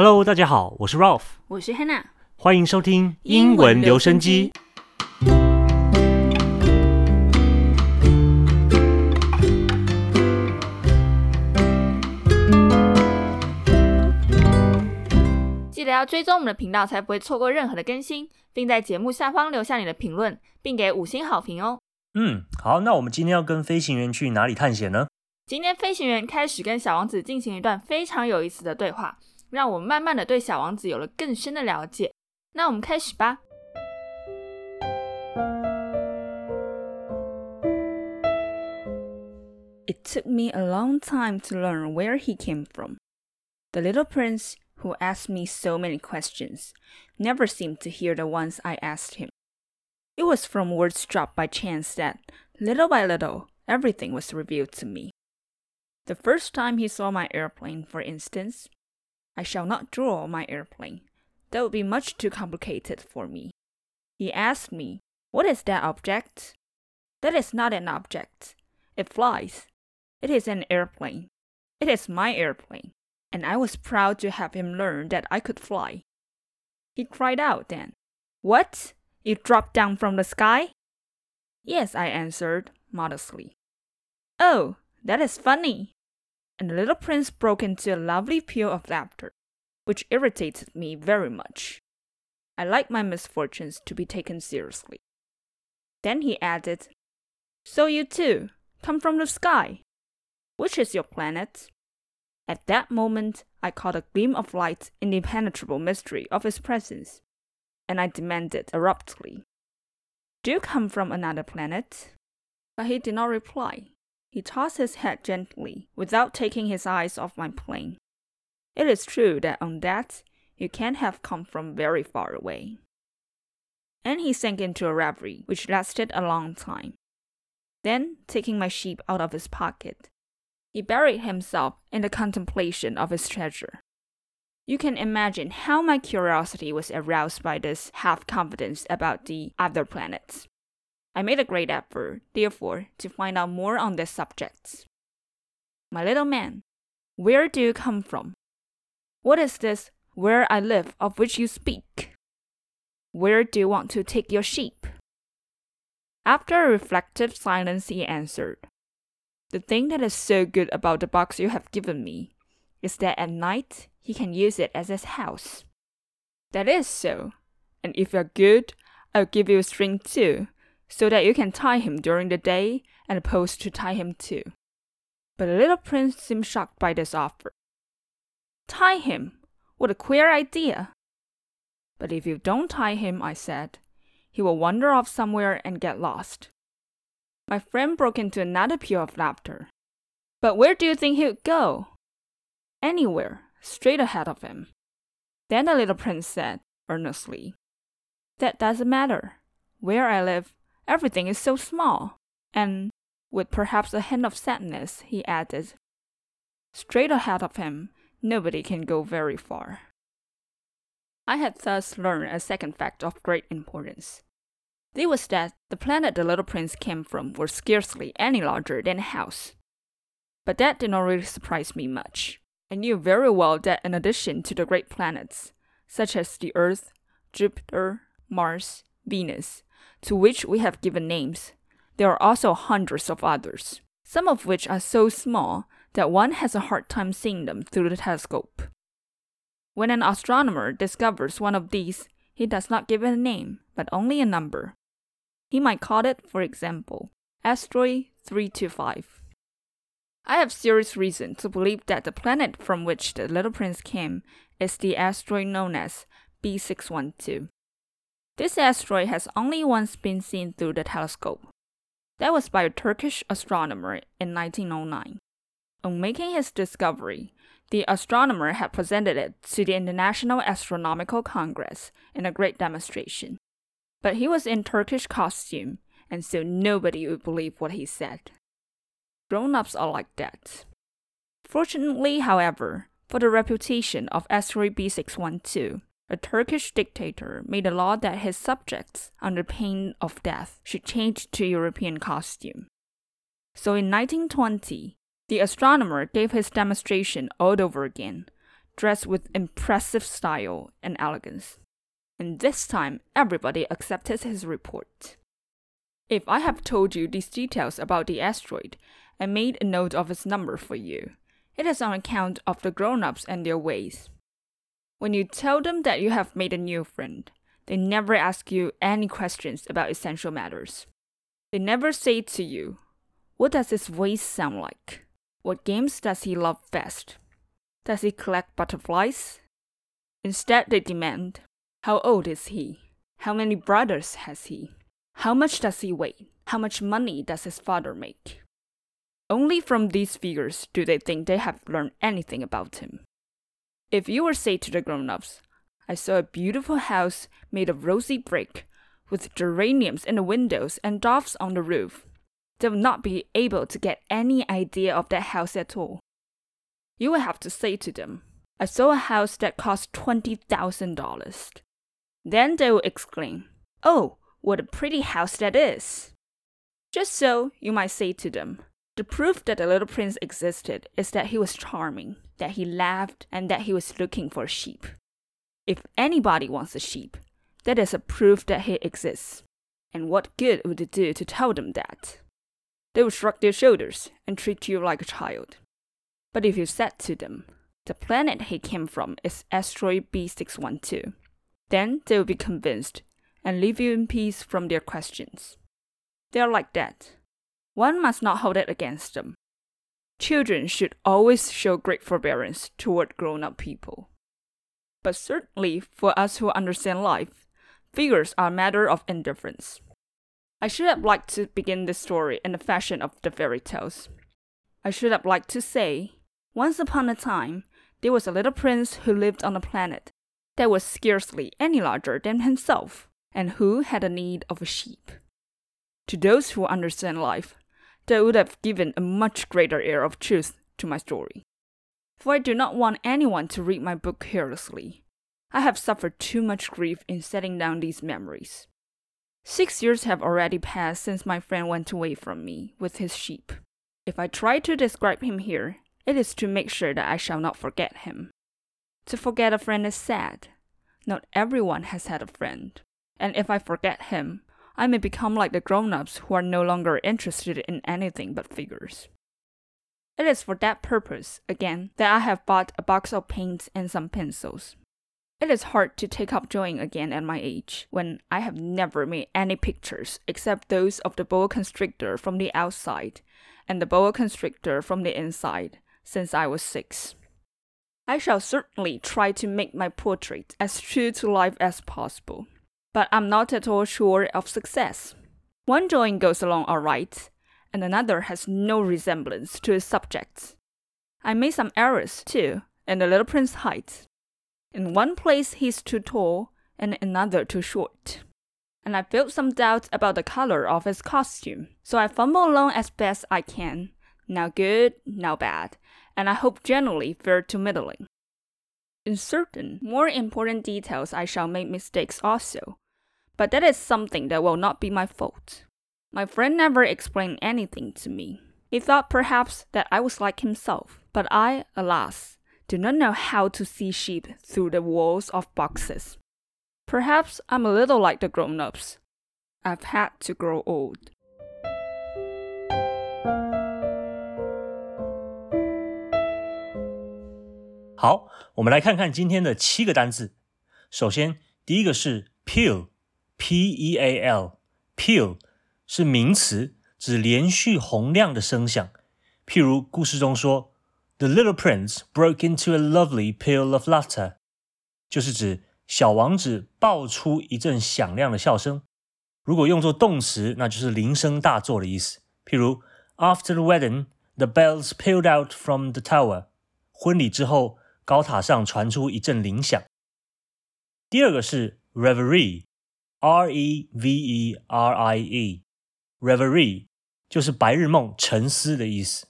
Hello，大家好，我是 Ralph，我是 Hannah，欢迎收听英文留声机。记得要追踪我们的频道，才不会错过任何的更新，并在节目下方留下你的评论，并给五星好评哦。嗯，好，那我们今天要跟飞行员去哪里探险呢？今天飞行员开始跟小王子进行一段非常有意思的对话，让我们慢慢的对小王子有了更深的了解。那我们开始吧。It took me a long time to learn where he came from. The little prince who asked me so many questions, never seemed to hear the ones I asked him. It was from words dropped by chance that, little by little, everything was revealed to me. The first time he saw my airplane, for instance, I shall not draw my airplane. That would be much too complicated for me. He asked me, What is that object? That is not an object. It flies. It is an airplane. It is my airplane and I was proud to have him learn that I could fly. He cried out then, What? You dropped down from the sky? Yes, I answered modestly. Oh, that is funny. And the little prince broke into a lovely peal of laughter, which irritated me very much. I like my misfortunes to be taken seriously. Then he added, So you too come from the sky. Which is your planet? At that moment, I caught a gleam of light in the impenetrable mystery of his presence, and I demanded abruptly, Do you come from another planet? But he did not reply. He tossed his head gently, without taking his eyes off my plane. It is true that on that, you can't have come from very far away. And he sank into a reverie which lasted a long time. Then, taking my sheep out of his pocket, he buried himself in the contemplation of his treasure. You can imagine how my curiosity was aroused by this half confidence about the other planets. I made a great effort, therefore, to find out more on this subject. My little man, where do you come from? What is this where I live of which you speak? Where do you want to take your sheep? After a reflective silence, he answered, the thing that is so good about the box you have given me is that at night he can use it as his house. That is so, and if you're good, I'll give you a string too, so that you can tie him during the day and a post to tie him to. But the little prince seemed shocked by this offer. Tie him? What a queer idea! But if you don't tie him, I said, he will wander off somewhere and get lost. My friend broke into another peal of laughter. But where do you think he would go? Anywhere, straight ahead of him. Then the little prince said, earnestly, That doesn't matter. Where I live, everything is so small. And, with perhaps a hint of sadness, he added, Straight ahead of him, nobody can go very far. I had thus learned a second fact of great importance. It was that the planet the little prince came from was scarcely any larger than a house. But that did not really surprise me much. I knew very well that in addition to the great planets, such as the Earth, Jupiter, Mars, Venus, to which we have given names, there are also hundreds of others, some of which are so small that one has a hard time seeing them through the telescope. When an astronomer discovers one of these, he does not give it a name, but only a number. He might call it, for example, asteroid 325. I have serious reason to believe that the planet from which the little prince came is the asteroid known as B612. This asteroid has only once been seen through the telescope. That was by a Turkish astronomer in 1909. On making his discovery, the astronomer had presented it to the International Astronomical Congress in a great demonstration. But he was in Turkish costume, and so nobody would believe what he said. Grown ups are like that. Fortunately, however, for the reputation of asteroid B612, a Turkish dictator made a law that his subjects, under pain of death, should change to European costume. So in 1920, the astronomer gave his demonstration all over again, dressed with impressive style and elegance. And this time, everybody accepted his report. If I have told you these details about the asteroid and made a note of its number for you, it is on account of the grown ups and their ways. When you tell them that you have made a new friend, they never ask you any questions about essential matters. They never say to you, What does his voice sound like? What games does he love best? Does he collect butterflies? Instead, they demand, How old is he? How many brothers has he? How much does he weigh? How much money does his father make? Only from these figures do they think they have learned anything about him. If you were say to the grown ups, I saw a beautiful house made of rosy brick, with geraniums in the windows and doves on the roof, they will not be able to get any idea of that house at all. You will have to say to them, I saw a house that cost $20,000. Then they will exclaim, Oh, what a pretty house that is! Just so, you might say to them, the proof that the little prince existed is that he was charming, that he laughed, and that he was looking for sheep. If anybody wants a sheep, that is a proof that he exists. And what good would it do to tell them that? They would shrug their shoulders and treat you like a child. But if you said to them, the planet he came from is asteroid B612, then they will be convinced and leave you in peace from their questions. They are like that. One must not hold it against them. Children should always show great forbearance toward grown up people. But certainly for us who understand life, figures are a matter of indifference. I should have liked to begin this story in the fashion of the fairy tales. I should have liked to say, once upon a time, there was a little prince who lived on a planet that was scarcely any larger than himself and who had a need of a sheep. To those who understand life, that would have given a much greater air of truth to my story. For I do not want anyone to read my book carelessly. I have suffered too much grief in setting down these memories. Six years have already passed since my friend went away from me with his sheep. If I try to describe him here, it is to make sure that I shall not forget him. To forget a friend is sad. Not everyone has had a friend and if I forget him, I may become like the grown ups who are no longer interested in anything but figures. It is for that purpose, again, that I have bought a box of paints and some pencils. It is hard to take up drawing again at my age, when I have never made any pictures except those of the boa constrictor from the outside and the boa constrictor from the inside, since I was six. I shall certainly try to make my portrait as true to life as possible but I'm not at all sure of success. One drawing goes along all right, and another has no resemblance to its subject. I made some errors, too, in the little prince's height. In one place he's too tall, and in another too short. And I felt some doubts about the color of his costume, so I fumble along as best I can, now good, now bad, and I hope generally fair to middling. In certain more important details, I shall make mistakes also, but that is something that will not be my fault. My friend never explained anything to me. He thought perhaps that I was like himself, but I, alas, do not know how to see sheep through the walls of boxes. Perhaps I'm a little like the grown ups. I've had to grow old. How? 好，我们来看看今天的七个单字。首先，第一个是 peal，peal，p-e-a-l，peal 是名词，指连续洪亮的声响。譬如故事中说，The little prince broke into a lovely peal of laughter，就是指小王子爆出一阵响亮的笑声。如果用作动词，那就是铃声大作的意思。譬如，After the wedding，the bells pealed out from the tower。婚礼之后。高塔上传出一阵铃响。第二个是 reverie，r e v e r i e，reverie 就是白日梦、沉思的意思。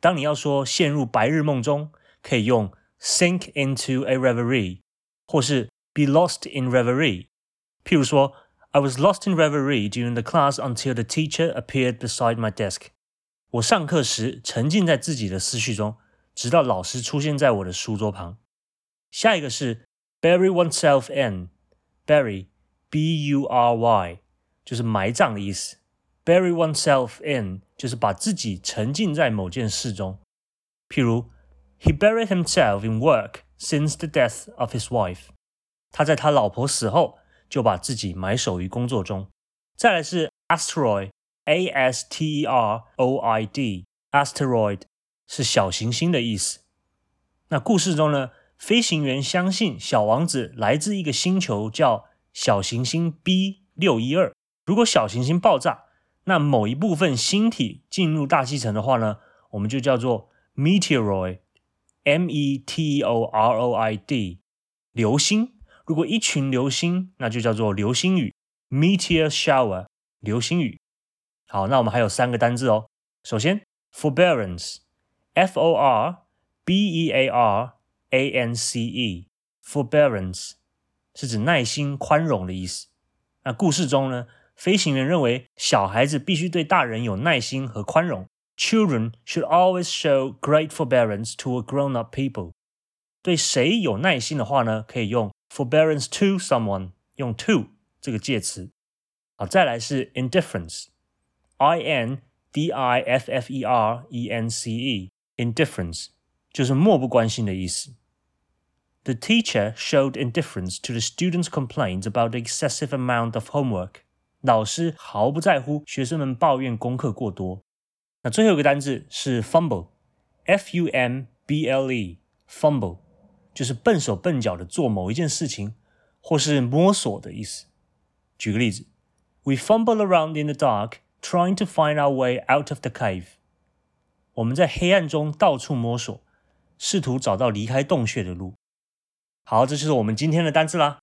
当你要说陷入白日梦中，可以用 sink into a reverie，或是 be lost in reverie。譬如说，I was lost in reverie during the class until the teacher appeared beside my desk。我上课时沉浸在自己的思绪中。直到老师出现在我的书桌旁。 下一个是 bury oneself in，bury B u r y 就是埋葬的意思，bury oneself in 就是把自己沉浸在某件事中。譬如，He buried himself in work since the death of his wife。他在他老婆死后就把自己埋首于工作中。再来是 asteroid，a s t e r o i d，asteroid 是小行星的意思。那故事中呢，飞行员相信小王子来自一个星球叫小行星 B 六一二。如果小行星爆炸，那某一部分星体进入大气层的话呢，我们就叫做 meteoroid，m e t e o r o i d，流星。如果一群流星，那就叫做流星雨，meteor shower，流星雨。好，那我们还有三个单字哦。首先，forbearance，f o r b e a r a n c e，forbearance 是指耐心、宽容的意思。那故事中呢，飞行员认为小孩子必须对大人有耐心和宽容。Children should always show great forbearance to a grown-up people。对谁有耐心的话呢，可以用。forbearance to someone 用 to 这个介词。好，再来是 indifference，i n d i f f e r e n c e，indifference 就是漠不关心的意思。The teacher showed indifference to the students' complaints about the excessive amount of homework。老师毫不在乎学生们抱怨功课过多。那最后一个单字是 fumble，f u m b l e，fumble。就是笨手笨脚的做某一件事情，或是摸索的意思。举个例子，We fumble around in the dark trying to find our way out of the cave。我们在黑暗中到处摸索，试图找到离开洞穴的路。 好，这就是我们今天的单词啦。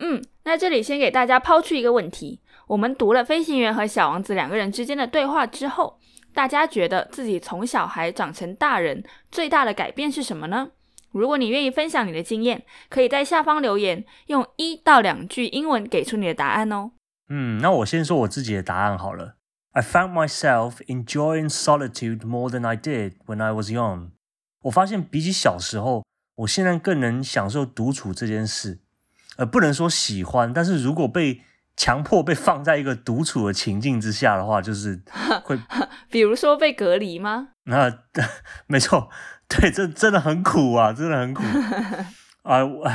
嗯，那这里先给大家抛出一个问题：我们读了飞行员和小王子两个人之间的对话之后，大家觉得自己从小孩长成大人最大的改变是什么呢？如果你愿意分享你的经验，可以在下方留言，用一到两句英文给出你的答案哦。嗯，那我先说我自己的答案好了。I found myself enjoying solitude more than I did when I was young。我发现比起小时候，我现在更能享受独处这件事。呃，不能说喜欢，但是如果被强迫被放在一个独处的情境之下的话，就是会，比如说被隔离吗？那 没错。对，这真的很苦啊，真的很苦啊！我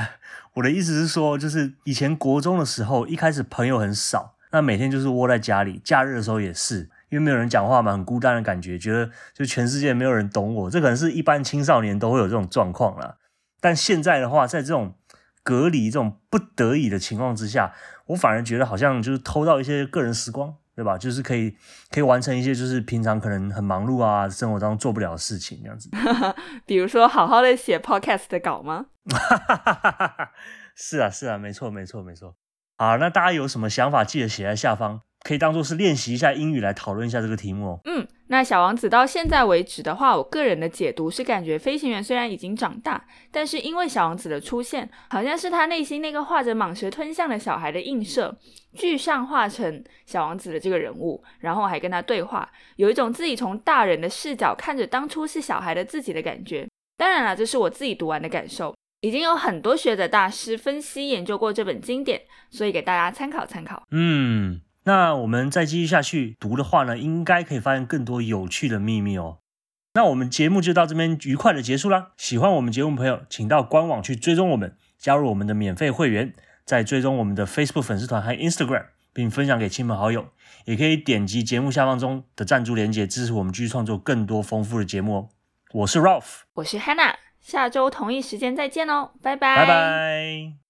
我的意思是说，就是以前国中的时候，一开始朋友很少，那每天就是窝在家里，假日的时候也是，因为没有人讲话嘛，很孤单的感觉，觉得就全世界没有人懂我。这可能是一般青少年都会有这种状况了。但现在的话，在这种隔离、这种不得已的情况之下，我反而觉得好像就是偷到一些个人时光。对吧？就是可以可以完成一些就是平常可能很忙碌啊，生活当中做不了的事情，这样子。比如说，好好的写 podcast 的稿吗？是啊，是啊，没错，没错，没错。好，那大家有什么想法，记得写在下方。可以当做是练习一下英语来讨论一下这个题目哦。嗯，那小王子到现在为止的话，我个人的解读是感觉飞行员虽然已经长大，但是因为小王子的出现，好像是他内心那个画着蟒蛇吞象的小孩的映射，具象化成小王子的这个人物，然后还跟他对话，有一种自己从大人的视角看着当初是小孩的自己的感觉。当然了，这是我自己读完的感受，已经有很多学者大师分析研究过这本经典，所以给大家参考参考。嗯。那我们再继续下去读的话呢，应该可以发现更多有趣的秘密哦。那我们节目就到这边愉快的结束啦。喜欢我们节目朋友，请到官网去追踪我们，加入我们的免费会员，再追踪我们的 Facebook 粉丝团和 Instagram，并分享给亲朋好友。也可以点击节目下方中的赞助链接，支持我们继续创作更多丰富的节目哦。我是 Ralph，我是 Hannah，下周同一时间再见哦，拜拜，拜拜。